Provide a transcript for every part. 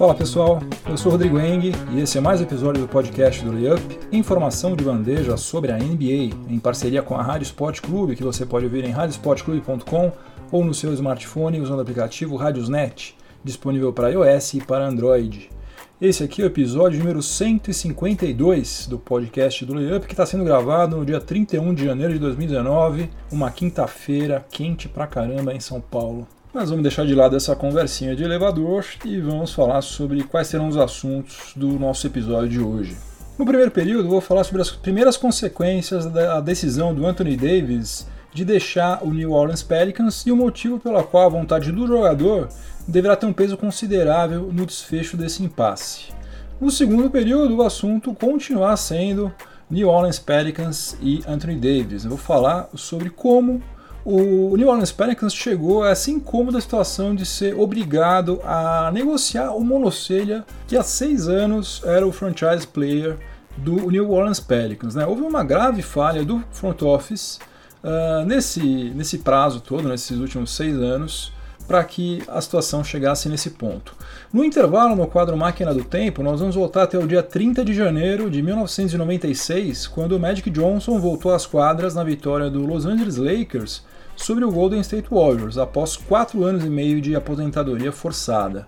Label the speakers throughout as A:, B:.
A: Fala pessoal, eu sou Rodrigo Eng e esse é mais um episódio do podcast do Layup, informação de bandeja sobre a NBA, em parceria com a Rádio Sport Clube, que você pode ouvir em radiosportclube.com ou no seu smartphone usando o aplicativo Radiosnet, disponível para iOS e para Android. Esse aqui é o episódio número 152 do podcast do Layup, que está sendo gravado no dia 31 de janeiro de 2019, uma quinta-feira quente pra caramba em São Paulo. Mas vamos deixar de lado essa conversinha de elevador e vamos falar sobre quais serão os assuntos do nosso episódio de hoje. No primeiro período, vou falar sobre as primeiras consequências da decisão do Anthony Davis de deixar o New Orleans Pelicans e o motivo pela qual a vontade do jogador deverá ter um peso considerável no desfecho desse impasse. No segundo período, o assunto continuará sendo New Orleans Pelicans e Anthony Davis. Eu vou falar sobre como o New Orleans Pelicans chegou a essa incômoda situação de ser obrigado a negociar o monocelha que há seis anos era o franchise player do New Orleans Pelicans. Né? Houve uma grave falha do front office uh, nesse, nesse prazo todo, nesses últimos seis anos, para que a situação chegasse nesse ponto. No intervalo, no quadro Máquina do Tempo, nós vamos voltar até o dia 30 de janeiro de 1996, quando o Magic Johnson voltou às quadras na vitória do Los Angeles Lakers sobre o Golden State Warriors, após quatro anos e meio de aposentadoria forçada.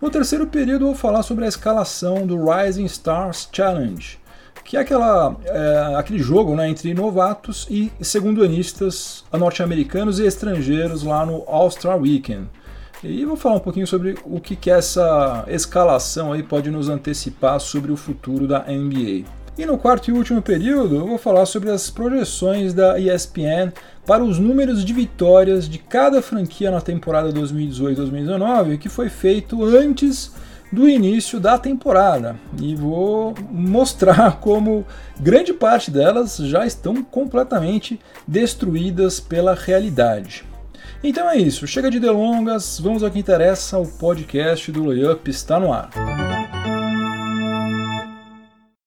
A: No terceiro período, vou falar sobre a escalação do Rising Stars Challenge, que é, aquela, é, aquele jogo né, entre novatos e segundanistas norte-americanos e estrangeiros lá no All-Star Weekend. E vou falar um pouquinho sobre o que, que essa escalação aí pode nos antecipar sobre o futuro da NBA. E no quarto e último período, eu vou falar sobre as projeções da ESPN para os números de vitórias de cada franquia na temporada 2018-2019, que foi feito antes do início da temporada e vou mostrar como grande parte delas já estão completamente destruídas pela realidade. Então é isso, chega de delongas, vamos ao que interessa, o podcast do Layup está no ar.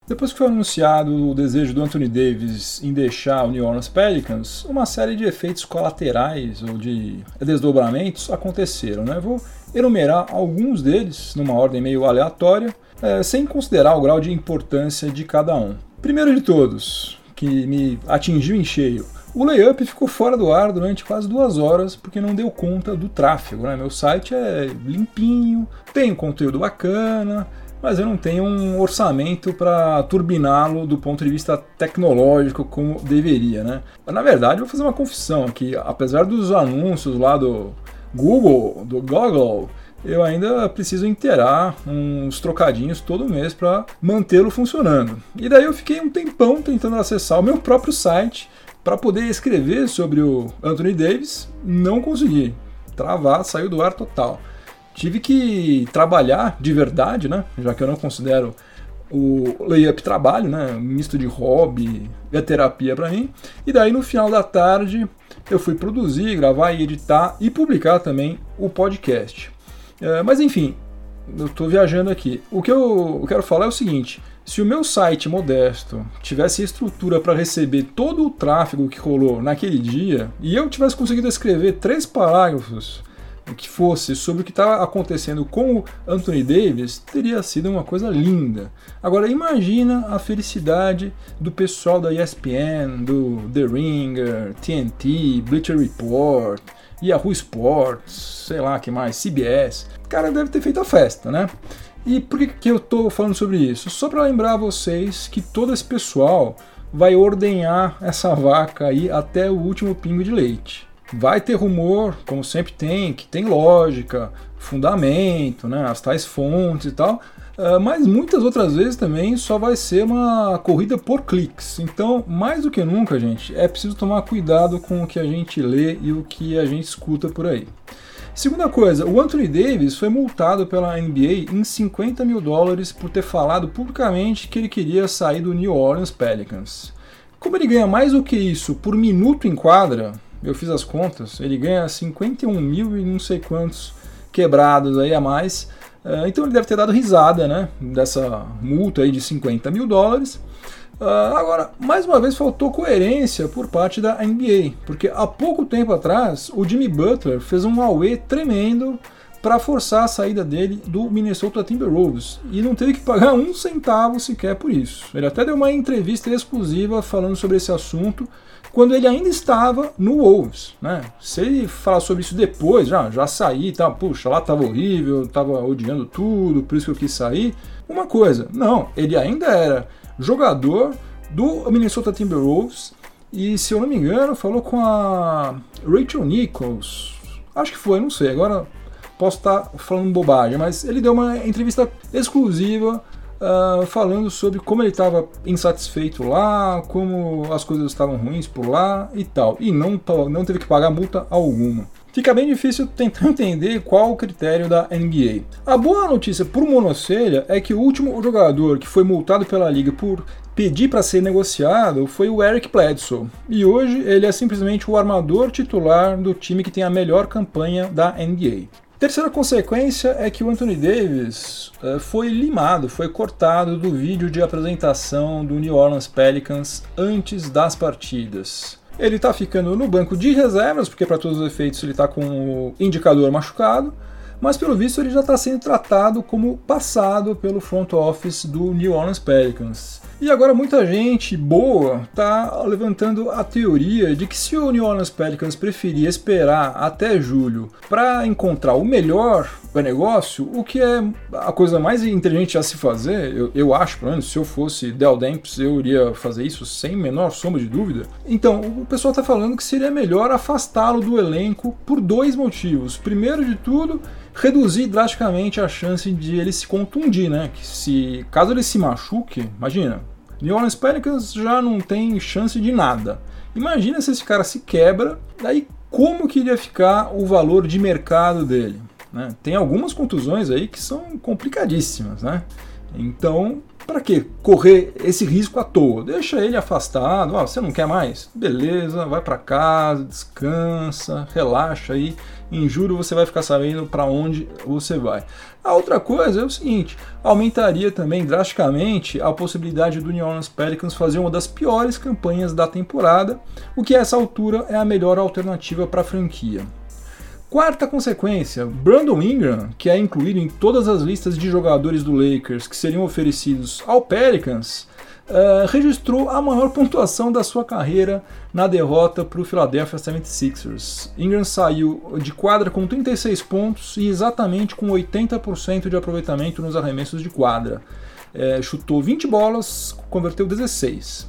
A: Depois que foi anunciado o desejo do Anthony Davis em deixar o New Orleans Pelicans, uma série de efeitos colaterais ou de desdobramentos aconteceram. Né? Vou enumerar alguns deles numa ordem meio aleatória, é, sem considerar o grau de importância de cada um. Primeiro de todos, que me atingiu em cheio, o layup ficou fora do ar durante quase duas horas porque não deu conta do tráfego. Né? Meu site é limpinho, tem conteúdo bacana, mas eu não tenho um orçamento para turbiná-lo do ponto de vista tecnológico como deveria, né? Na verdade, vou fazer uma confissão aqui, apesar dos anúncios lá do Google, do Google, eu ainda preciso inteirar uns trocadinhos todo mês para mantê-lo funcionando. E daí eu fiquei um tempão tentando acessar o meu próprio site para poder escrever sobre o Anthony Davis, não consegui. Travar, saiu do ar total tive que trabalhar de verdade, né? Já que eu não considero o layup trabalho, né? Misto de hobby e terapia para mim. E daí no final da tarde eu fui produzir, gravar editar e publicar também o podcast. É, mas enfim, eu estou viajando aqui. O que eu quero falar é o seguinte: se o meu site modesto tivesse estrutura para receber todo o tráfego que rolou naquele dia e eu tivesse conseguido escrever três parágrafos que fosse sobre o que estava acontecendo com o Anthony Davis, teria sido uma coisa linda. Agora imagina a felicidade do pessoal da ESPN, do The Ringer, TNT, Bleacher Report, Yahoo Sports, sei lá que mais, CBS. O cara deve ter feito a festa, né? E por que, que eu estou falando sobre isso? Só para lembrar vocês que todo esse pessoal vai ordenhar essa vaca aí até o último pingo de leite. Vai ter rumor, como sempre tem, que tem lógica, fundamento, né, as tais fontes e tal, uh, mas muitas outras vezes também só vai ser uma corrida por cliques. Então, mais do que nunca, gente, é preciso tomar cuidado com o que a gente lê e o que a gente escuta por aí. Segunda coisa, o Anthony Davis foi multado pela NBA em 50 mil dólares por ter falado publicamente que ele queria sair do New Orleans Pelicans. Como ele ganha mais do que isso por minuto em quadra, eu fiz as contas, ele ganha 51 mil e não sei quantos quebrados aí a mais. Uh, então ele deve ter dado risada, né? Dessa multa aí de 50 mil dólares. Uh, agora, mais uma vez faltou coerência por parte da NBA, porque há pouco tempo atrás o Jimmy Butler fez um auê tremendo para forçar a saída dele do Minnesota Timberwolves e não teve que pagar um centavo sequer por isso. Ele até deu uma entrevista exclusiva falando sobre esse assunto quando ele ainda estava no Wolves, né? Se ele falar sobre isso depois, já, já saí, tá, puxa, lá tava horrível, tava odiando tudo, por isso que eu quis sair. Uma coisa, não, ele ainda era jogador do Minnesota Timberwolves e, se eu não me engano, falou com a Rachel Nichols. Acho que foi, não sei, agora posso estar falando bobagem, mas ele deu uma entrevista exclusiva uh, falando sobre como ele estava insatisfeito lá, como as coisas estavam ruins por lá e tal. E não, não teve que pagar multa alguma. Fica bem difícil tentar entender qual o critério da NBA. A boa notícia para o Monocelha é que o último jogador que foi multado pela liga por pedir para ser negociado foi o Eric Bledsoe. E hoje ele é simplesmente o armador titular do time que tem a melhor campanha da NBA. Terceira consequência é que o Anthony Davis uh, foi limado, foi cortado do vídeo de apresentação do New Orleans Pelicans antes das partidas. Ele está ficando no banco de reservas, porque para todos os efeitos ele está com o indicador machucado, mas pelo visto ele já está sendo tratado como passado pelo front office do New Orleans Pelicans. E agora muita gente boa está levantando a teoria de que se o New Orleans Pelicans preferir esperar até julho para encontrar o melhor negócio, o que é a coisa mais inteligente a se fazer, eu, eu acho, pelo menos, se eu fosse Del Demps, eu iria fazer isso sem menor sombra de dúvida. Então, o pessoal está falando que seria melhor afastá-lo do elenco por dois motivos. Primeiro de tudo, reduzir drasticamente a chance de ele se contundir, né? Que se caso ele se machuque, imagina, New Orleans Pelicans já não tem chance de nada. Imagina se esse cara se quebra, daí como que iria ficar o valor de mercado dele? Né? Tem algumas contusões aí que são complicadíssimas, né? Então, para que correr esse risco à toa? Deixa ele afastado. Ah, você não quer mais? Beleza, vai para casa, descansa, relaxa aí. Em julho você vai ficar sabendo para onde você vai. A outra coisa é o seguinte: aumentaria também drasticamente a possibilidade do New Orleans Pelicans fazer uma das piores campanhas da temporada, o que a essa altura é a melhor alternativa para a franquia. Quarta consequência, Brandon Ingram, que é incluído em todas as listas de jogadores do Lakers que seriam oferecidos ao Pelicans, uh, registrou a maior pontuação da sua carreira na derrota para o Philadelphia 76ers. Ingram saiu de quadra com 36 pontos e exatamente com 80% de aproveitamento nos arremessos de quadra. Uh, chutou 20 bolas, converteu 16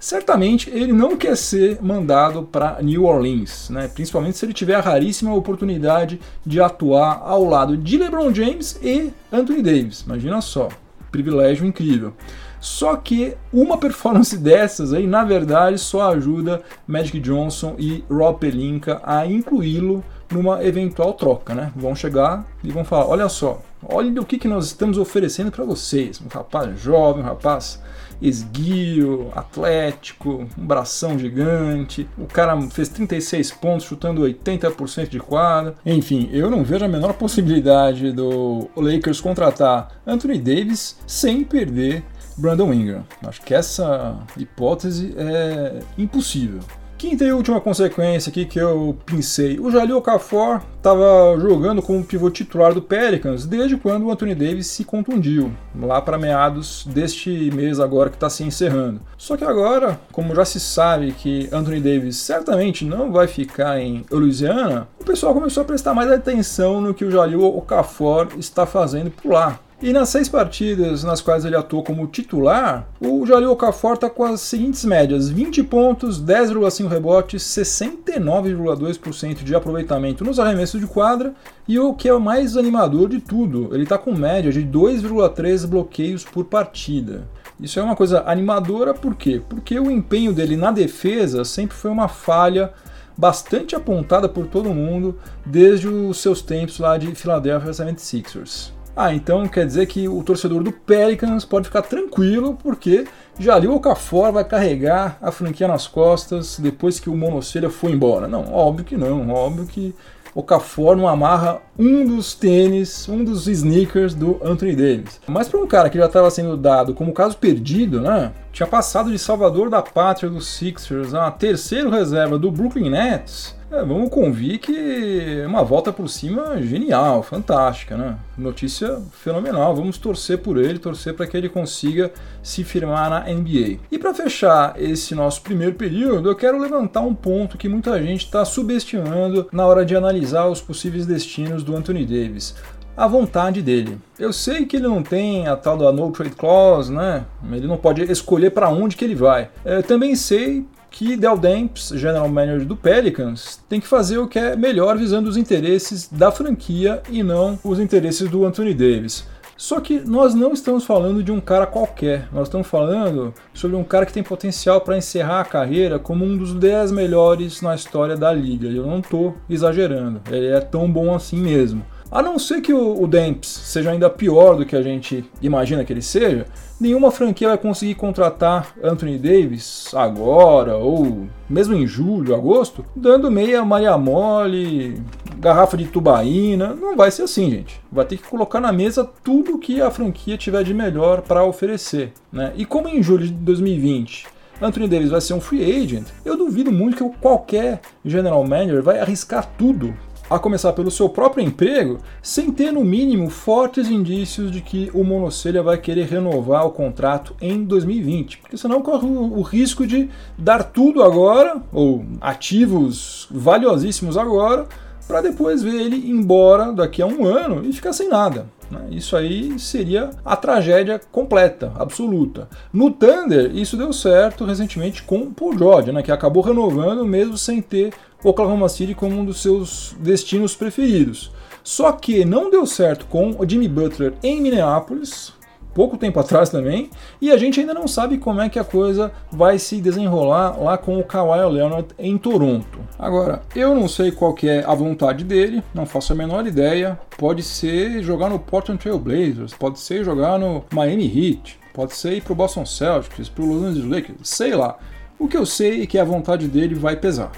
A: certamente ele não quer ser mandado para New Orleans, né? principalmente se ele tiver a raríssima oportunidade de atuar ao lado de LeBron James e Anthony Davis. Imagina só, privilégio incrível. Só que uma performance dessas aí, na verdade, só ajuda Magic Johnson e Rob Pelinka a incluí-lo numa eventual troca, né? Vão chegar e vão falar: olha só, olha o que, que nós estamos oferecendo para vocês. Um rapaz jovem, um rapaz esguio, atlético, um bração gigante. O cara fez 36 pontos, chutando 80% de quadra. Enfim, eu não vejo a menor possibilidade do Lakers contratar Anthony Davis sem perder Brandon Ingram. Acho que essa hipótese é impossível. Quinta e última consequência aqui que eu pensei. O Jalil Okafor estava jogando como pivô titular do Pelicans desde quando o Anthony Davis se contundiu, lá para meados deste mês agora que está se encerrando. Só que agora, como já se sabe que Anthony Davis certamente não vai ficar em Louisiana, o pessoal começou a prestar mais atenção no que o Jalil Okafor está fazendo por lá. E nas seis partidas nas quais ele atuou como titular, o Jalil Okafor está com as seguintes médias: 20 pontos, 10,5 rebotes, 69,2% de aproveitamento nos arremessos de quadra e o que é o mais animador de tudo, ele está com média de 2,3 bloqueios por partida. Isso é uma coisa animadora por quê? Porque o empenho dele na defesa sempre foi uma falha bastante apontada por todo mundo desde os seus tempos lá de Philadelphia 76ers. Ah, então quer dizer que o torcedor do Pelicans pode ficar tranquilo, porque Jalil Okafor vai carregar a franquia nas costas depois que o Monocelha foi embora. Não, óbvio que não, óbvio que Okafor não amarra um dos tênis, um dos sneakers do Anthony Davis. Mas para um cara que já estava sendo dado como caso perdido, né? Tinha passado de salvador da pátria dos Sixers a terceiro reserva do Brooklyn Nets É, vamos convir que é uma volta por cima genial, fantástica, né? Notícia fenomenal. Vamos torcer por ele, torcer para que ele consiga se firmar na NBA. E para fechar esse nosso primeiro período, eu quero levantar um ponto que muita gente está subestimando na hora de analisar os possíveis destinos do Anthony Davis a vontade dele. Eu sei que ele não tem a tal da no trade clause, né? Ele não pode escolher para onde que ele vai. Eu também sei que Del Demps, general manager do Pelicans, tem que fazer o que é melhor visando os interesses da franquia e não os interesses do Anthony Davis. Só que nós não estamos falando de um cara qualquer, nós estamos falando sobre um cara que tem potencial para encerrar a carreira como um dos 10 melhores na história da liga. Eu não estou exagerando, ele é tão bom assim mesmo. A não ser que o, o Demps seja ainda pior do que a gente imagina que ele seja, nenhuma franquia vai conseguir contratar Anthony Davis agora ou mesmo em julho, agosto, dando meia Maria Mole, garrafa de tubaína. Não vai ser assim, gente. Vai ter que colocar na mesa tudo que a franquia tiver de melhor para oferecer. Né? E como em julho de 2020 Anthony Davis vai ser um free agent, eu duvido muito que qualquer general manager vai arriscar tudo a começar pelo seu próprio emprego, sem ter no mínimo fortes indícios de que o Monocelha vai querer renovar o contrato em 2020, porque senão corre o risco de dar tudo agora, ou ativos valiosíssimos agora, para depois ver ele embora daqui a um ano e ficar sem nada. Né? Isso aí seria a tragédia completa, absoluta. No Thunder, isso deu certo recentemente com o Paul George, né, que acabou renovando mesmo sem ter Oklahoma City como um dos seus destinos preferidos. Só que não deu certo com o Jimmy Butler em Minneapolis, pouco tempo atrás também, e a gente ainda não sabe como é que a coisa vai se desenrolar lá com o Kawhi Leonard em Toronto. Agora, eu não sei qual que é a vontade dele, não faço a menor ideia. Pode ser jogar no Portland Trail Blazers, pode ser jogar no Miami Heat, pode ser ir pro Boston Celtics, pro Los Angeles Lakers, sei lá. O que eu sei é que a vontade dele vai pesar.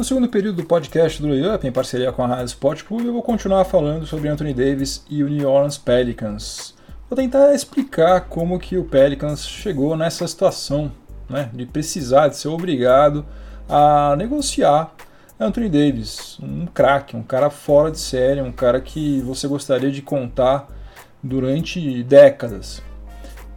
A: No segundo período do podcast do Layup, em parceria com a Rádio Sport Club, eu vou continuar falando sobre Anthony Davis e o New Orleans Pelicans. Vou tentar explicar como que o Pelicans chegou nessa situação, né, de precisar, de ser obrigado a negociar Anthony Davis, um craque, um cara fora de série, um cara que você gostaria de contar durante décadas.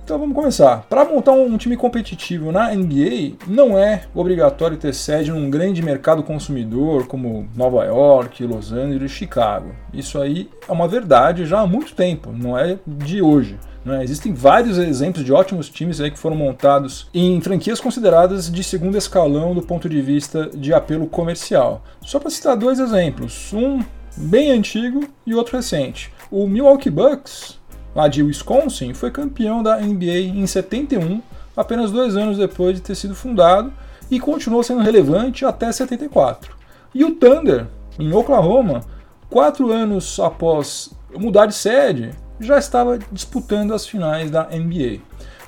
A: Então vamos começar. Para montar um time competitivo na NBA, não é obrigatório ter sede num grande mercado consumidor como Nova York, Los Angeles, Chicago. Isso aí é uma verdade já há muito tempo, não é de hoje. Né? Existem vários exemplos de ótimos times aí que foram montados em franquias consideradas de segundo escalão do ponto de vista de apelo comercial. Só para citar dois exemplos, um bem antigo e outro recente. O Milwaukee Bucks lá de Wisconsin, foi campeão da NBA em 71, apenas dois anos depois de ter sido fundado, e continuou sendo relevante até 74. E o Thunder, em Oklahoma, quatro anos após mudar de sede, já estava disputando as finais da NBA.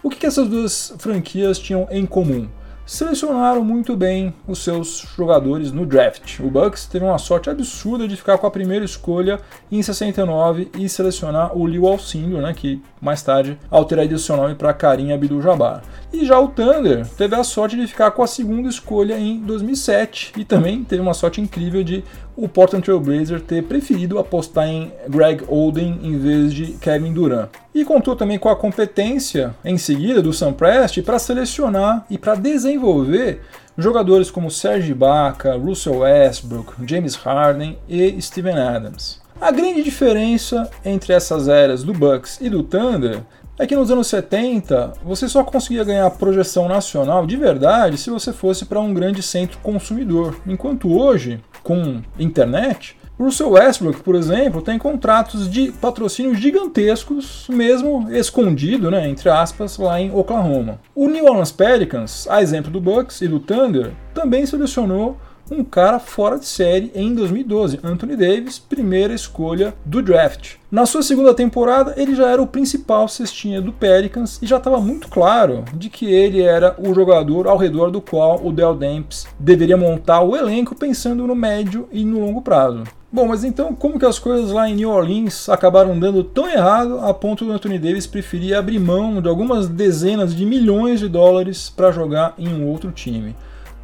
A: O que, que essas duas franquias tinham em comum? Selecionaram muito bem os seus jogadores no draft. O Bucks teve uma sorte absurda de ficar com a primeira escolha em 69 e selecionar o Liu Alcindor, né, que mais tarde alteraria seu nome para Karim Abdul-Jabbar. E já o Thunder teve a sorte de ficar com a segunda escolha em 2007 e também teve uma sorte incrível de o Portland Trail Blazer ter preferido apostar em Greg Oden em vez de Kevin Durant. E contou também com a competência em seguida do Sam Prest para selecionar e para desenvolver jogadores como Serge Ibaka, Russell Westbrook, James Harden e Steven Adams. A grande diferença entre essas eras do Bucks e do Thunder é que nos anos 70 você só conseguia ganhar projeção nacional de verdade se você fosse para um grande centro consumidor, enquanto hoje, com internet, Russell Westbrook, por exemplo, tem contratos de patrocínio gigantescos, mesmo escondido, né, entre aspas, lá em Oklahoma. O New Orleans Pelicans, a exemplo do Bucks e do Thunder, também selecionou um cara fora de série em 2012, Anthony Davis, primeira escolha do draft. Na sua segunda temporada, ele já era o principal cestinha do Pelicans e já estava muito claro de que ele era o jogador ao redor do qual o Del Demps deveria montar o elenco pensando no médio e no longo prazo. Bom, mas então como que as coisas lá em New Orleans acabaram dando tão errado a ponto do Anthony Davis preferir abrir mão de algumas dezenas de milhões de dólares para jogar em um outro time?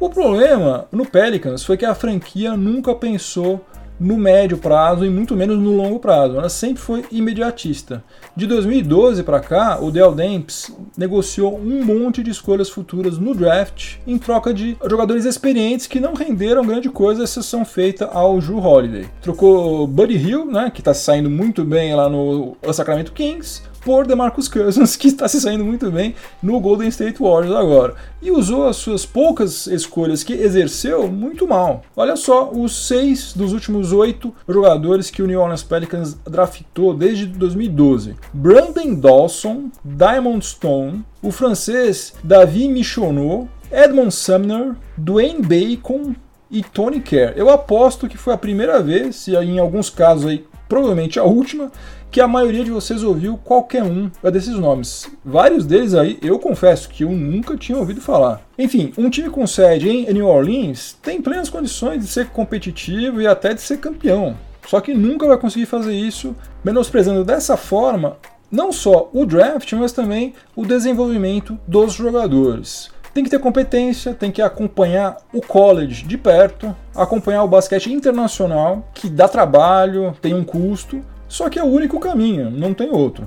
A: O problema no Pelicans foi que a franquia nunca pensou no médio prazo e muito menos no longo prazo. Ela sempre foi imediatista. De 2012 para cá, o Dell Demps negociou um monte de escolhas futuras no draft em troca de jogadores experientes que não renderam grande coisa, exceção feita ao Drew Holiday. Trocou Buddy Hill, né, que está saindo muito bem lá no Sacramento Kings, por DeMarcus Cousins, que está se saindo muito bem no Golden State Warriors agora. E usou as suas poucas escolhas que exerceu muito mal. Olha só, os seis dos últimos oito jogadores que o New Orleans Pelicans draftou desde 2012. Brandon Dawson, Diamond Stone, o francês David Michonneau, Edmond Sumner, Dwayne Bacon e Tony Kerr. Eu aposto que foi a primeira vez, e em alguns casos aí provavelmente a última, que a maioria de vocês ouviu qualquer um desses nomes. Vários deles aí, eu confesso que eu nunca tinha ouvido falar. Enfim, um time com sede em New Orleans tem plenas condições de ser competitivo e até de ser campeão. Só que nunca vai conseguir fazer isso menosprezando dessa forma não só o draft, mas também o desenvolvimento dos jogadores. Tem que ter competência, tem que acompanhar o college de perto, acompanhar o basquete internacional, que dá trabalho, tem um custo, só que é o único caminho, não tem outro.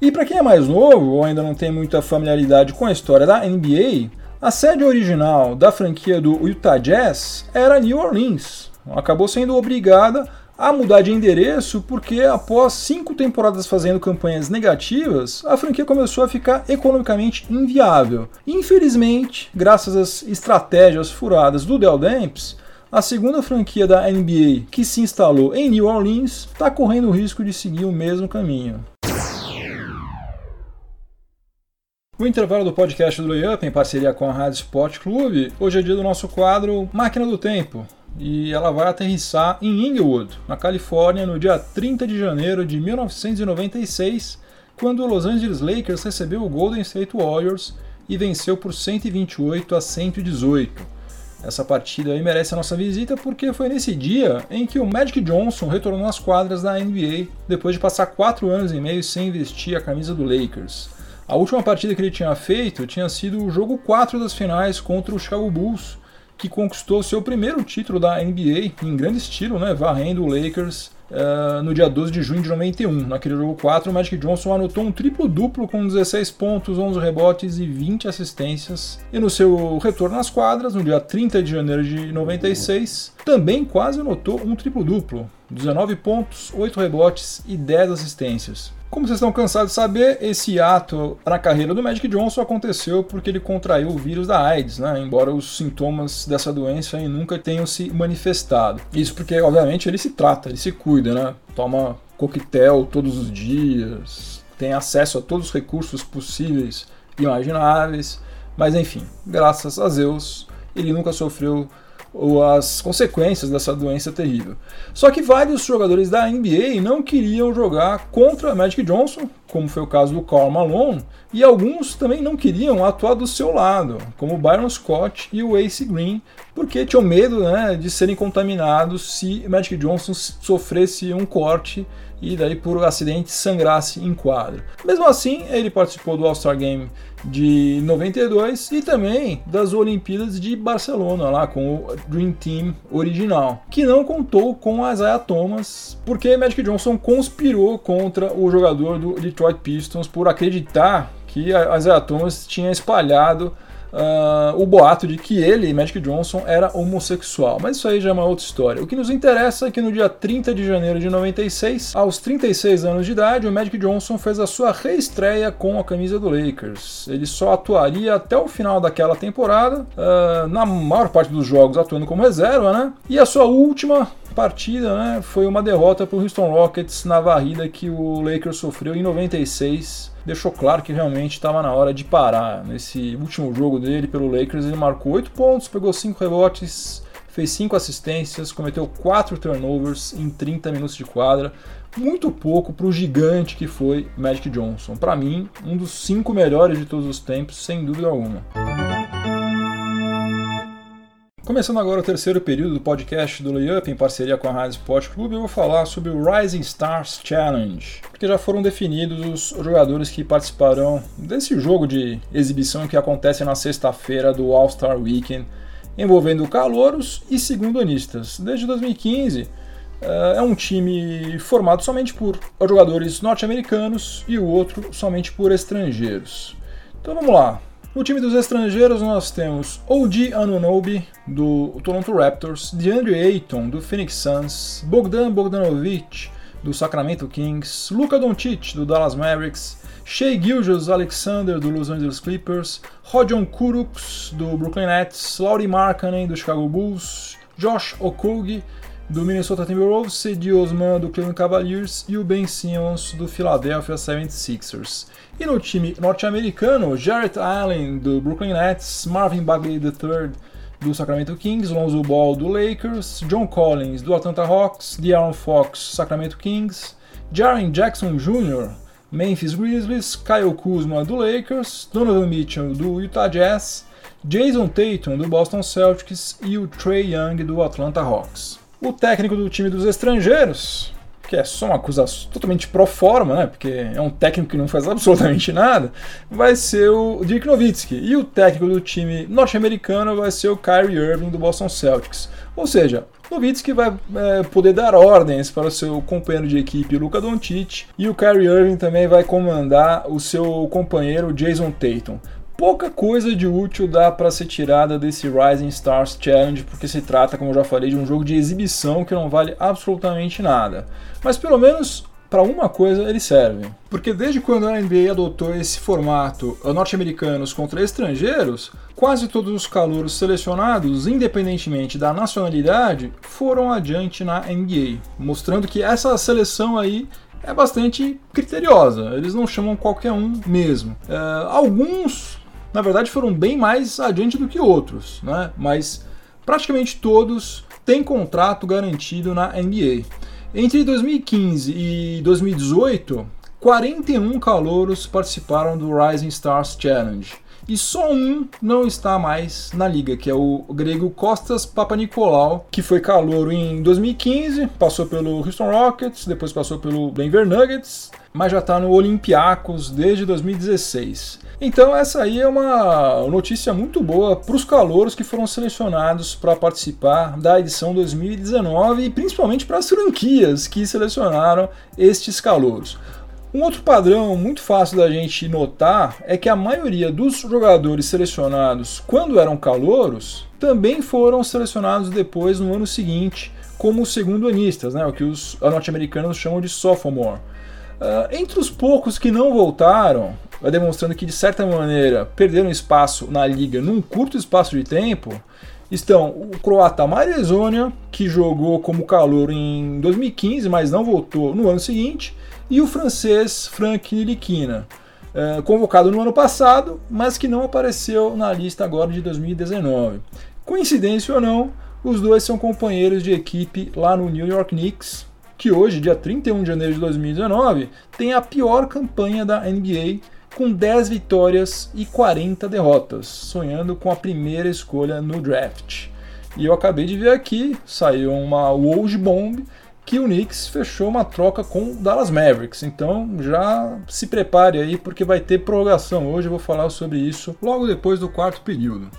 A: E para quem é mais novo ou ainda não tem muita familiaridade com a história da NBA, a sede original da franquia do Utah Jazz era New Orleans. Acabou sendo obrigada a mudar de endereço porque, após cinco temporadas fazendo campanhas negativas, a franquia começou a ficar economicamente inviável. Infelizmente, graças às estratégias furadas do Dell Demps, a segunda franquia da NBA que se instalou em New Orleans está correndo o risco de seguir o mesmo caminho. O intervalo do podcast do Layup, em parceria com a Rádio Sport Clube, hoje é dia do nosso quadro Máquina do Tempo, e ela vai aterrissar em Inglewood, na Califórnia, no dia 30 de janeiro de 1996, quando o Los Angeles Lakers recebeu o Golden State Warriors e venceu por 128 a 118. Essa partida aí merece a nossa visita porque foi nesse dia em que o Magic Johnson retornou às quadras da NBA depois de passar quatro anos e meio sem vestir a camisa do Lakers. A última partida que ele tinha feito tinha sido o jogo 4 das finais contra o Chicago Bulls, que conquistou seu primeiro título da NBA em grande estilo, né, varrendo o Lakers uh, no dia 12 de junho de 91. Naquele jogo 4, o Magic Johnson anotou um triplo-duplo com 16 pontos, 11 rebotes e 20 assistências. E no seu retorno às quadras, no dia 30 de janeiro de 96, também quase anotou um triplo-duplo. 19 pontos, 8 rebotes e 10 assistências. Como vocês estão cansados de saber, esse ato na carreira do Magic Johnson aconteceu porque ele contraiu o vírus da AIDS, né? embora os sintomas dessa doença nunca tenham se manifestado. Isso porque, obviamente, ele se trata, ele se cuida, né? toma coquetel todos os dias, tem acesso a todos os recursos possíveis e imagináveis, mas enfim, graças a Deus, ele nunca sofreu ou as consequências dessa doença terrível. Só que vários jogadores da NBA não queriam jogar contra Magic Johnson, como foi o caso do Karl Malone, e alguns também não queriam atuar do seu lado, como o Byron Scott e o Ace Green, porque tinham medo né, de serem contaminados se Magic Johnson sofresse um corte e daí por acidente sangrasse em quadro. Mesmo assim, ele participou do All-Star Game de 92 e também das Olimpíadas de Barcelona, lá com o Dream Team original, que não contou com Isaiah Thomas, porque Magic Johnson conspirou contra o jogador do Detroit Pistons por acreditar que Isaiah Thomas tinha espalhado uh, o boato de que ele, Magic Johnson, era homossexual. Mas isso aí já é uma outra história. O que nos interessa é que no dia 30 de janeiro de 96, aos 36 anos de idade, o Magic Johnson fez a sua reestreia com a camisa do Lakers. Ele só atuaria até o final daquela temporada, uh, na maior parte dos jogos atuando como reserva, né? E a sua última partida né, foi uma derrota para o Houston Rockets na varrida que o Lakers sofreu em 96 deixou claro que realmente estava na hora de parar. Nesse último jogo dele pelo Lakers, ele marcou 8 pontos, pegou 5 rebotes, fez 5 assistências, cometeu 4 turnovers em 30 minutos de quadra. Muito pouco para o gigante que foi Magic Johnson. Para mim, um dos 5 melhores de todos os tempos, sem dúvida alguma. Começando agora o terceiro período do podcast do Layup em parceria com a Rádio Sport Clube, eu vou falar sobre o Rising Stars Challenge, porque já foram definidos os jogadores que participarão desse jogo de exibição que acontece na sexta-feira do All-Star Weekend envolvendo calouros e segundonistas. Desde 2015, eh, é um time formado somente por jogadores norte-americanos e o outro somente por estrangeiros. Então vamos lá. No time dos estrangeiros nós temos OG Anunobi do Toronto Raptors, DeAndre Ayton do Phoenix Suns, Bogdan Bogdanovic do Sacramento Kings, Luka Doncic do Dallas Mavericks, Shea Gilgeous Alexander do Los Angeles Clippers, Rodion Kurucs do Brooklyn Nets, Lauri Markkanen do Chicago Bulls, Josh Okogie do Minnesota Timberwolves, Cedi Osman do Cleveland Cavaliers e o Ben Simmons do Philadelphia 76ers. E no time norte-americano, Jarrett Allen do Brooklyn Nets, Marvin Bagley III do Sacramento Kings, Lonzo Ball do Lakers, John Collins do Atlanta Hawks, De'Aaron Fox, Sacramento Kings, Jaren Jackson Jr., Memphis Grizzlies, Kyle Kuzma do Lakers, Donovan Mitchell do Utah Jazz, Jason Tatum do Boston Celtics e o Trey Young do Atlanta Hawks. O técnico do time dos estrangeiros, que é só uma coisa totalmente pro forma, né? Porque é um técnico que não faz absolutamente nada, vai ser o Dirk Nowitzki. E o técnico do time norte-americano vai ser o Kyrie Irving do Boston Celtics. Ou seja, Nowitzki vai é, poder dar ordens para o seu companheiro de equipe Luka Doncic e o Kyrie Irving também vai comandar o seu companheiro Jason Tatum pouca coisa de útil dá para ser tirada desse Rising Stars Challenge, porque se trata, como eu já falei, de um jogo de exibição que não vale absolutamente nada. Mas pelo menos para uma coisa ele serve. Porque desde quando a NBA adotou esse formato norte-americanos contra estrangeiros, quase todos os calouros selecionados, independentemente da nacionalidade, foram adiante na NBA, mostrando que essa seleção aí é bastante criteriosa. Eles não chamam qualquer um mesmo. É, alguns na verdade foram bem mais adiante do que outros, né? mas praticamente todos têm contrato garantido na NBA. Entre 2015 e 2018, 41 calouros participaram do Rising Stars Challenge. E só um não está mais na liga, que é o grego Costas Papanikolaou, que foi calouro em 2015, passou pelo Houston Rockets, depois passou pelo Denver Nuggets, mas já está no Olympiacos desde 2016. Então essa aí é uma notícia muito boa para os calouros que foram selecionados para participar da edição 2019 e principalmente para as franquias que selecionaram estes calouros. Um outro padrão muito fácil da gente notar é que a maioria dos jogadores selecionados quando eram calouros também foram selecionados depois no ano seguinte como segundo anistas, né, o que os norte-americanos chamam de sophomore. Uh, entre os poucos que não voltaram, vai demonstrando que de certa maneira perderam espaço na liga num curto espaço de tempo, estão o croata Mario que jogou como calor em 2015, mas não voltou no ano seguinte, e o francês Frank Niliquina, é, convocado no ano passado, mas que não apareceu na lista agora de 2019. Coincidência ou não, os dois são companheiros de equipe lá no New York Knicks, que hoje, dia 31 de janeiro de 2019, tem a pior campanha da NBA, com 10 vitórias e 40 derrotas, sonhando com a primeira escolha no draft. E eu acabei de ver aqui, saiu uma Woj Bomb que o Knicks fechou uma troca com o Dallas Mavericks. Então já se prepare aí porque vai ter prorrogação. Hoje eu vou falar sobre isso logo depois do quarto período.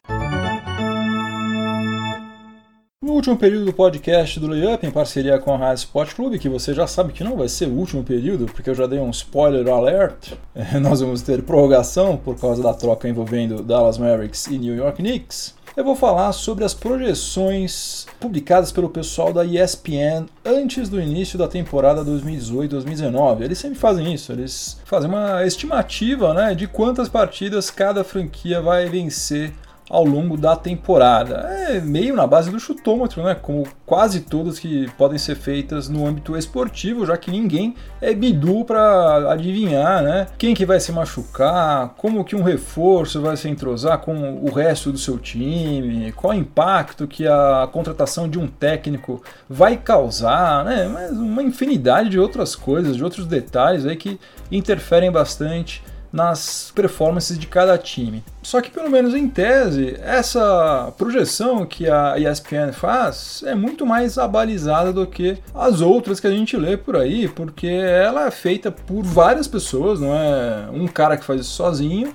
A: No último período do podcast do Layup, em parceria com a Rádio Sport Club, que você já sabe que não vai ser o último período, porque eu já dei um spoiler alert, nós vamos ter prorrogação por causa da troca envolvendo Dallas Mavericks e New York Knicks eu vou falar sobre as projeções publicadas pelo pessoal da ESPN antes do início da temporada 2018-2019. Eles sempre fazem isso, eles fazem uma estimativa né, de quantas partidas cada franquia vai vencer ao longo da temporada. É meio na base do chutômetro, né? Como quase todas que podem ser feitas no âmbito esportivo, já que ninguém é bidu para adivinhar, né? Quem que vai se machucar, como que um reforço vai se entrosar com o resto do seu time, qual impacto que a contratação de um técnico vai causar, né? Mas uma infinidade de outras coisas, de outros detalhes aí que interferem bastante nas performances de cada time. Só que, pelo menos em tese, essa projeção que a ESPN faz é muito mais abalizada do que as outras que a gente lê por aí, porque ela é feita por várias pessoas, não é um cara que faz isso sozinho.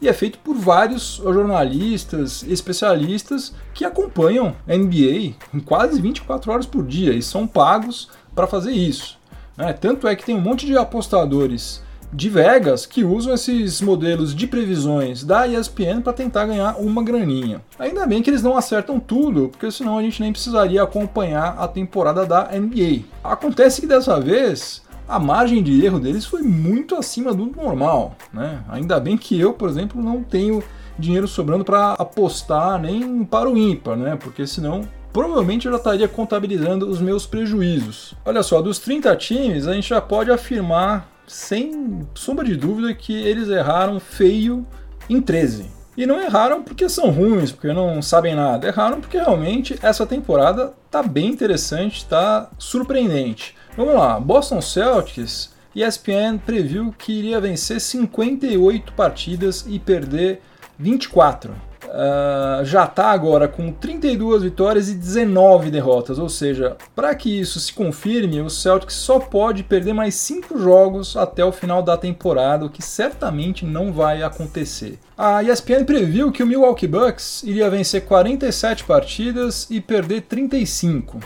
A: e é feito por vários jornalistas, especialistas que acompanham a NBA em quase 24 horas por dia e são pagos para fazer isso. Né? Tanto é que tem um monte de apostadores de Vegas que usam esses modelos de previsões da ESPN para tentar ganhar uma graninha. Ainda bem que eles não acertam tudo, porque senão a gente nem precisaria acompanhar a temporada da NBA. Acontece que dessa vez a margem de erro deles foi muito acima do normal, né? Ainda bem que eu, por exemplo, não tenho dinheiro sobrando para apostar nem para o ímpar, né? Porque senão provavelmente eu já estaria contabilizando os meus prejuízos. Olha só, dos 30 times, a gente já pode afirmar sem sombra de dúvida que eles erraram feio em 13. E não erraram porque são ruins, porque não sabem nada. Erraram porque realmente essa temporada tá bem interessante, tá surpreendente. Vamos lá, Boston Celtics, ESPN previu que iria vencer 58 partidas e perder 24. Uh, já está agora com 32 vitórias e 19 derrotas, ou seja, para que isso se confirme, o Celtics só pode perder mais 5 jogos até o final da temporada, o que certamente não vai acontecer. A ESPN previu que o Milwaukee Bucks iria vencer 47 partidas e perder 35.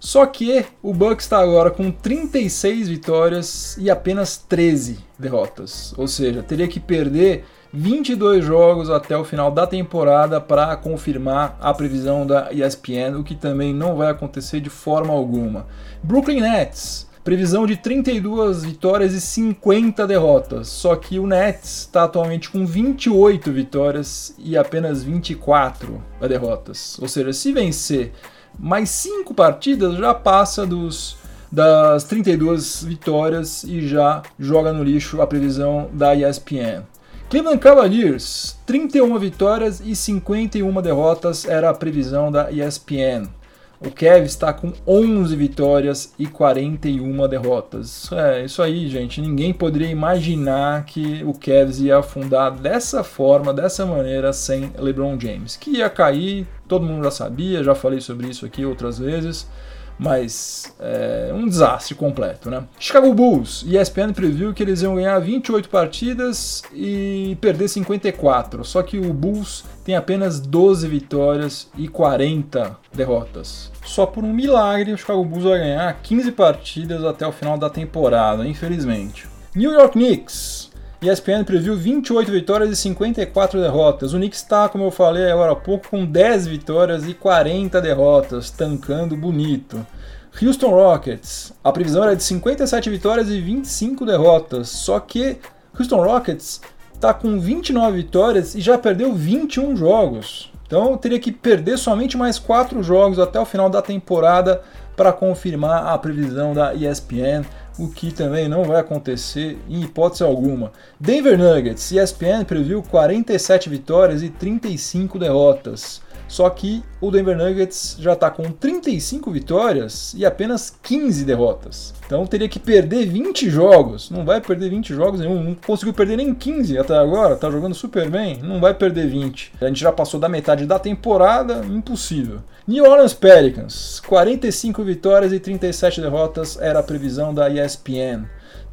A: Só que o Bucks está agora com 36 vitórias e apenas 13 derrotas. Ou seja, teria que perder 22 jogos até o final da temporada para confirmar a previsão da ESPN, o que também não vai acontecer de forma alguma. Brooklyn Nets, previsão de 32 vitórias e 50 derrotas. Só que o Nets está atualmente com 28 vitórias e apenas 24 derrotas. Ou seja, se vencer mais cinco partidas já passa dos das 32 vitórias e já joga no lixo a previsão da ESPN. Cleveland Cavaliers, 31 vitórias e 51 derrotas era a previsão da ESPN. O Kev está com 11 vitórias e 41 derrotas. É, isso aí, gente. Ninguém poderia imaginar que o Cavs ia afundar dessa forma, dessa maneira, sem LeBron James. Que ia cair, todo mundo já sabia, já falei sobre isso aqui outras vezes mas é um desastre completo, né? Chicago Bulls, ESPN previu que eles iam ganhar 28 partidas e perder 54, só que o Bulls tem apenas 12 vitórias e 40 derrotas. Só por um milagre o Chicago Bulls vai ganhar 15 partidas até o final da temporada, infelizmente. New York Knicks, ESPN previu 28 vitórias e 54 derrotas. O Knicks está, como eu falei agora há pouco, com 10 vitórias e 40 derrotas, tancando bonito. Houston Rockets, a previsão era de 57 vitórias e 25 derrotas, só que Houston Rockets está com 29 vitórias e já perdeu 21 jogos. Então teria que perder somente mais 4 jogos até o final da temporada para confirmar a previsão da ESPN o que também não vai acontecer em hipótese alguma. Denver Nuggets, ESPN previu 47 vitórias e 35 derrotas. Só que o Denver Nuggets já está com 35 vitórias e apenas 15 derrotas. Então teria que perder 20 jogos. Não vai perder 20 jogos nenhum. Não conseguiu perder nem 15 até agora. Tá jogando super bem. Não vai perder 20. A gente já passou da metade da temporada. Impossível. New Orleans Pelicans, 45 vitórias e 37 derrotas era a previsão da ESPN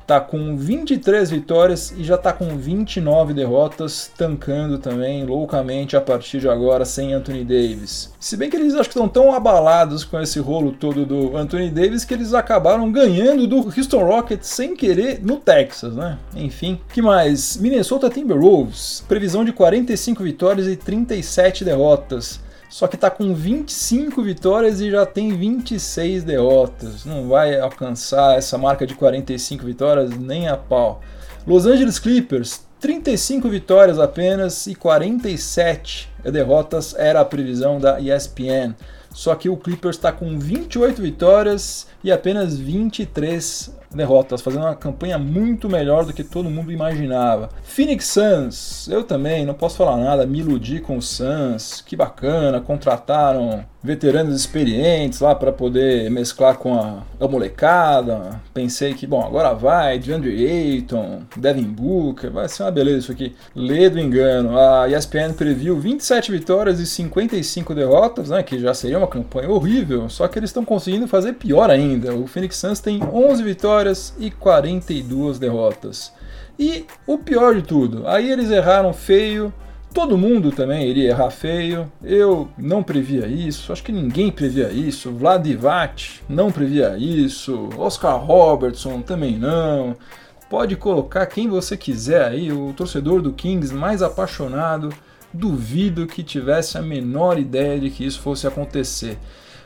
A: tá com 23 vitórias e já tá com 29 derrotas, tancando também loucamente a partir de agora sem Anthony Davis. Se bem que eles acho que estão tão abalados com esse rolo todo do Anthony Davis que eles acabaram ganhando do Houston Rockets sem querer no Texas, né? Enfim, que mais? Minnesota Timberwolves, previsão de 45 vitórias e 37 derrotas. Só que está com 25 vitórias e já tem 26 derrotas. Não vai alcançar essa marca de 45 vitórias nem a pau. Los Angeles Clippers, 35 vitórias apenas e 47 derrotas era a previsão da ESPN. Só que o Clippers está com 28 vitórias e apenas 23 derrotas, fazendo uma campanha muito melhor do que todo mundo imaginava. Phoenix Suns, eu também não posso falar nada, me iludi com o Suns, que bacana, contrataram veteranos experientes lá para poder mesclar com a, a, molecada. Pensei que, bom, agora vai, DeAndre Ayton, Devin Booker, vai ser uma beleza isso aqui. Lê do engano, a ESPN previu 27 vitórias e 55 derrotas, né, que já seria uma campanha horrível, só que eles estão conseguindo fazer pior ainda. O Phoenix Suns tem 11 vitórias vitórias e 42 derrotas. E o pior de tudo, aí eles erraram feio. Todo mundo também iria errar feio. Eu não previa isso, acho que ninguém previa isso. Vlad Divac não previa isso. Oscar Robertson também não. Pode colocar quem você quiser aí, o torcedor do Kings mais apaixonado. Duvido que tivesse a menor ideia de que isso fosse acontecer.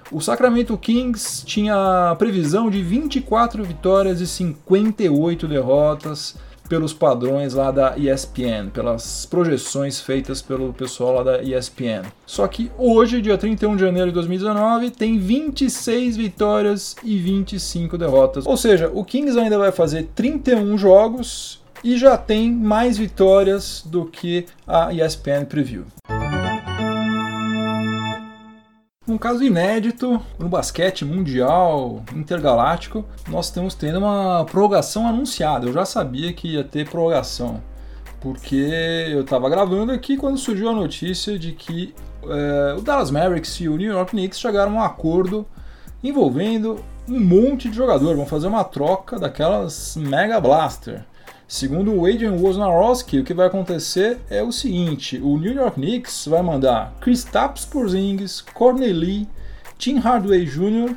A: O Sacramento Kings tinha previsão de 24 vitórias e 58 derrotas pelos padrões lá da ESPN, pelas projeções feitas pelo pessoal lá da ESPN. Só que hoje, dia 31 de janeiro de 2019, tem 26 vitórias e 25 derrotas. Ou seja, o Kings ainda vai fazer 31 jogos e já tem mais vitórias do que a ESPN previu. Um caso inédito no basquete mundial intergaláctico, nós estamos tendo uma prorrogação anunciada. Eu já sabia que ia ter prorrogação, porque eu estava gravando aqui quando surgiu a notícia de que é, o Dallas Mavericks e o New York Knicks chegaram a um acordo envolvendo um monte de jogador. Vão fazer uma troca daquelas Mega Blaster. Segundo o Adrian Wojnarowski, o que vai acontecer é o seguinte: o New York Knicks vai mandar Kristaps Porzingis, Lee, Tim Hardaway Jr.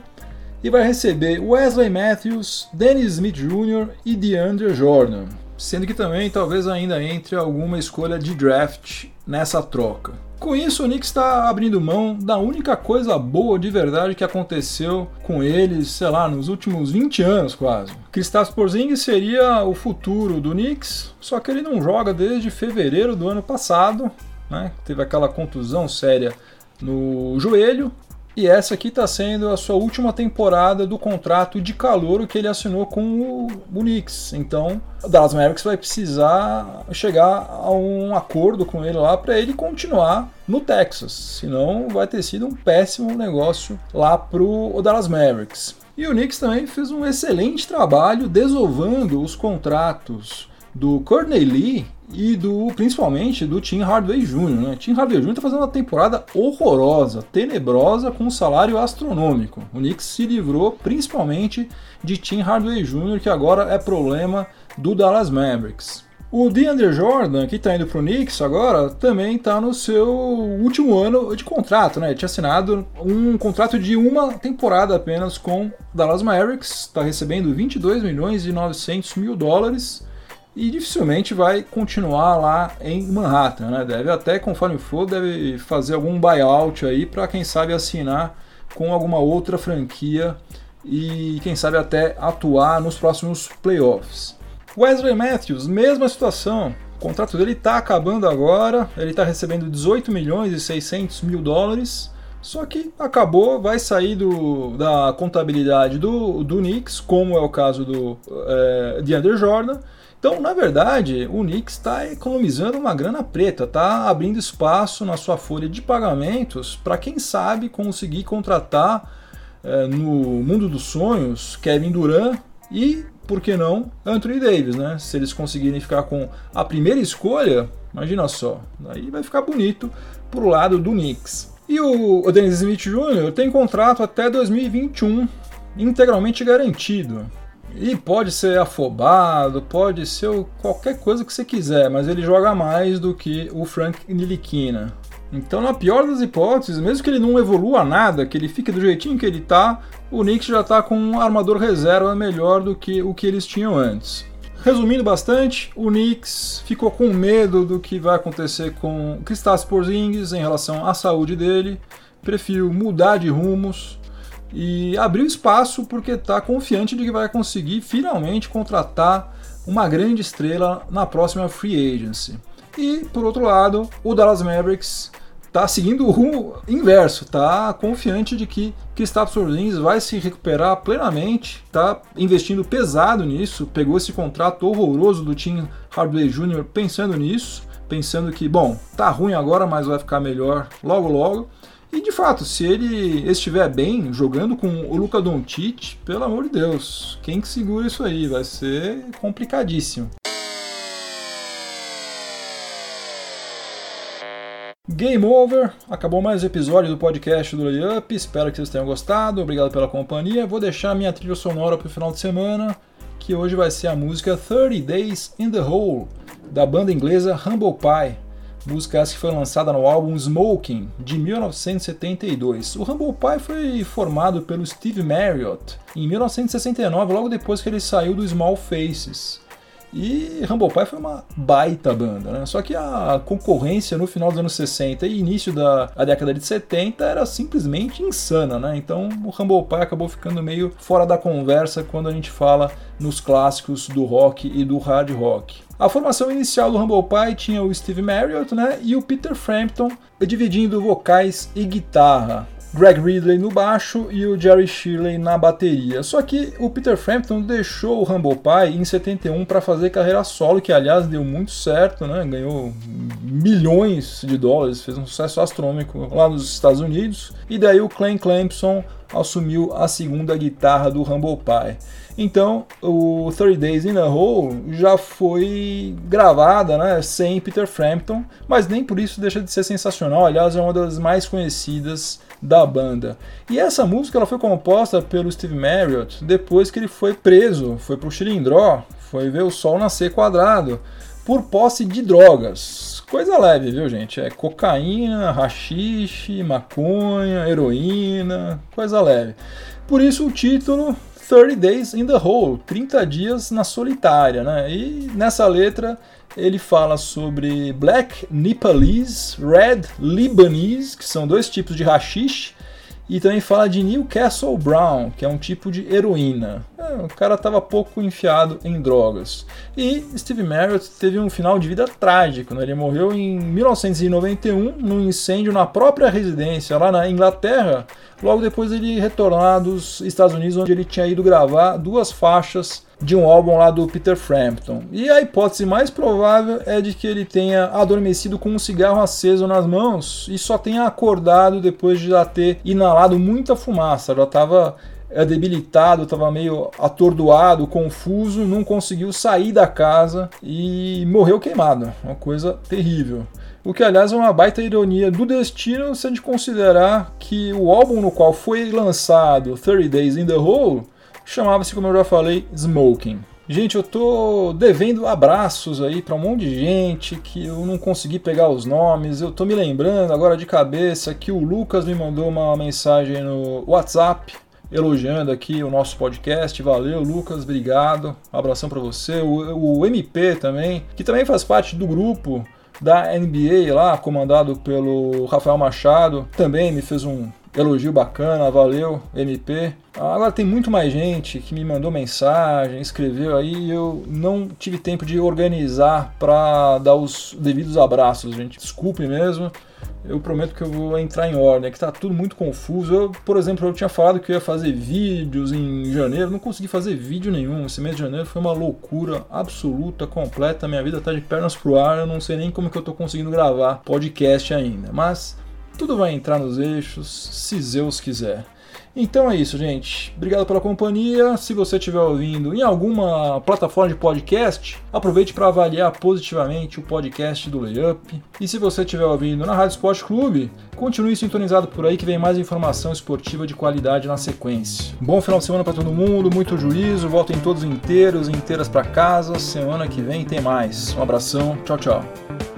A: e vai receber Wesley Matthews, Dennis Smith Jr. e DeAndre Jordan, sendo que também talvez ainda entre alguma escolha de draft nessa troca. Com isso, o Knicks está abrindo mão da única coisa boa de verdade que aconteceu com eles, sei lá, nos últimos 20 anos quase. Kristaps Porzingis seria o futuro do Knicks, só que ele não joga desde fevereiro do ano passado, né? Teve aquela contusão séria no joelho e essa aqui está sendo a sua última temporada do contrato de calor que ele assinou com o, Knicks. Então, o Dallas Mavericks vai precisar chegar a um acordo com ele lá para ele continuar no Texas. Senão, vai ter sido um péssimo negócio lá para o Dallas Mavericks. E o Knicks também fez um excelente trabalho desovando os contratos do Courtney Lee e do principalmente do Tim Hardaway Jr. Né? Tim Hardaway Jr. está fazendo uma temporada horrorosa, tenebrosa, com um salário astronômico. O Knicks se livrou principalmente de Tim Hardaway Jr., que agora é problema do Dallas Mavericks. O DeAndre Jordan, que está indo para o Knicks agora, também está no seu último ano de contrato, né? Ele tinha assinado um contrato de uma temporada apenas com o Dallas Mavericks, está recebendo 22 milhões e 900 mil dólares e dificilmente vai continuar lá em Manhattan, né? Deve até, conforme for, deve fazer algum buyout aí para quem sabe assinar com alguma outra franquia e quem sabe até atuar nos próximos playoffs. Wesley Matthews, mesma situação. O contrato dele está acabando agora, ele está recebendo 18 milhões e 600 mil dólares. Só que acabou, vai sair do, da contabilidade do, do Knicks, como é o caso do é, DeAndre Jordan, então, na verdade, o Knicks está economizando uma grana preta, está abrindo espaço na sua folha de pagamentos para quem sabe conseguir contratar é, no mundo dos sonhos Kevin Durant e, por que não, Anthony Davis, né? Se eles conseguirem ficar com a primeira escolha, imagina só, aí vai ficar bonito pro lado do Knicks. E o Dennis Smith Jr. tem contrato até 2021, integralmente garantido. E pode ser afobado, pode ser qualquer coisa que você quiser, mas ele joga mais do que o Frank Nilikina. Então, na pior das hipóteses, mesmo que ele não evolua nada, que ele fique do jeitinho que ele tá, o Knicks já tá com um armador reserva melhor do que o que eles tinham antes. Resumindo bastante, o Knicks ficou com medo do que vai acontecer com Kristaps Porzingis em relação à saúde dele, preferiu mudar de rumos, e abriu espaço porque está confiante de que vai conseguir finalmente contratar uma grande estrela na próxima free agency. E por outro lado, o Dallas Mavericks está seguindo o rumo inverso, está confiante de que Kristaps Porzingis vai se recuperar plenamente, está investindo pesado nisso, pegou esse contrato horroroso do Tim Hardaway Jr. pensando nisso, pensando que, bom, tá ruim agora, mas vai ficar melhor logo logo. E de fato, se ele estiver bem jogando com o Luca Doncic, pelo amor de Deus, quem que segura isso aí? Vai ser complicadíssimo. Game over, acabou mais um episódio do podcast do Layup. Espero que vocês tenham gostado. Obrigado pela companhia. Vou deixar minha trilha sonora para o final de semana. que hoje vai ser a música 30 Days in the Hole, da banda inglesa Humble Pie. Música essa que foi lançada no álbum Smoking, de 1972. O Humble Pie foi formado pelo Steve Marriott em 1969, logo depois que ele saiu do Small Faces. E Humble Pie foi uma baita banda, né? Só que a concorrência no final dos anos 60 e início da década de 70 era simplesmente insana, né? Então o Humble Pie acabou ficando meio fora da conversa quando a gente fala nos clássicos do rock e do hard rock. A formação inicial do Humble Pie tinha o Steve Marriott né, e o Peter Frampton dividindo vocais e guitarra. Greg Ridley no baixo e o Jerry Shirley na bateria. Só que o Peter Frampton deixou o Humble Pie em 71 para fazer carreira solo, que aliás deu muito certo, né? ganhou milhões de dólares, fez um sucesso astronômico lá nos Estados Unidos. E daí o Clan Clampson assumiu a segunda guitarra do Humble Pie. Então, o 30 Days in a Hole já foi gravada né, sem Peter Frampton, mas nem por isso deixa de ser sensacional. Aliás, é uma das mais conhecidas da banda. E essa música ela foi composta pelo Steve Marriott depois que ele foi preso, foi pro Chilindró, foi ver o sol nascer quadrado por posse de drogas. Coisa leve, viu, gente? É cocaína, rachixe, maconha, heroína, coisa leve. Por isso o título 30 Days in the Hole, 30 dias na solitária, né? E nessa letra ele fala sobre Black Nepalese, Red Lebanese, que são dois tipos de hashish, e também fala de Newcastle Brown, que é um tipo de heroína. É, o cara estava pouco enfiado em drogas. E Steve Marriott teve um final de vida trágico. Né? Ele morreu em 1991 num incêndio na própria residência lá na Inglaterra, logo depois de ele retornar dos Estados Unidos, onde ele tinha ido gravar duas faixas de um álbum lá do Peter Frampton. E a hipótese mais provável é de que ele tenha adormecido com um cigarro aceso nas mãos e só tenha acordado depois de já ter inalado muita fumaça, já estava é, debilitado, estava meio atordoado, confuso, não conseguiu sair da casa e morreu queimado. Uma coisa terrível. O que, aliás, é uma baita ironia do destino se a gente considerar que o álbum no qual foi lançado 30 Days in the Hole chamava-se, como eu já falei, Smoking. Gente, eu tô devendo abraços aí para um monte de gente que eu não consegui pegar os nomes. Eu tô me lembrando agora de cabeça que o Lucas me mandou uma mensagem no WhatsApp elogiando aqui o nosso podcast. Valeu, Lucas, obrigado. Um abração para você. O, o MP também, que também faz parte do grupo da NBA lá, comandado pelo Rafael Machado, também me fez um elogio bacana, valeu, MP. Agora tem muito mais gente que me mandou mensagem, escreveu aí, eu não tive tempo de organizar para dar os devidos abraços, gente. Desculpe mesmo. Eu prometo que eu vou entrar em ordem, é que tá tudo muito confuso. Eu, por exemplo, eu tinha falado que eu ia fazer vídeos em janeiro, não consegui fazer vídeo nenhum. Esse mês de janeiro foi uma loucura absoluta, completa. Minha vida tá de pernas pro ar, eu não sei nem como que eu tô conseguindo gravar podcast ainda. Mas tudo vai entrar nos eixos, se Zeus quiser. Então é isso, gente. Obrigado pela companhia. Se você estiver ouvindo em alguma plataforma de podcast, aproveite para avaliar positivamente o podcast do Layup. E se você estiver ouvindo na Rádio Sport Clube, continue sintonizado por aí que vem mais informação esportiva de qualidade na sequência. Bom final de semana para todo mundo, muito juízo, voltem todos inteiros, inteiras para casa. Semana que vem tem mais. Um abração, tchau, tchau.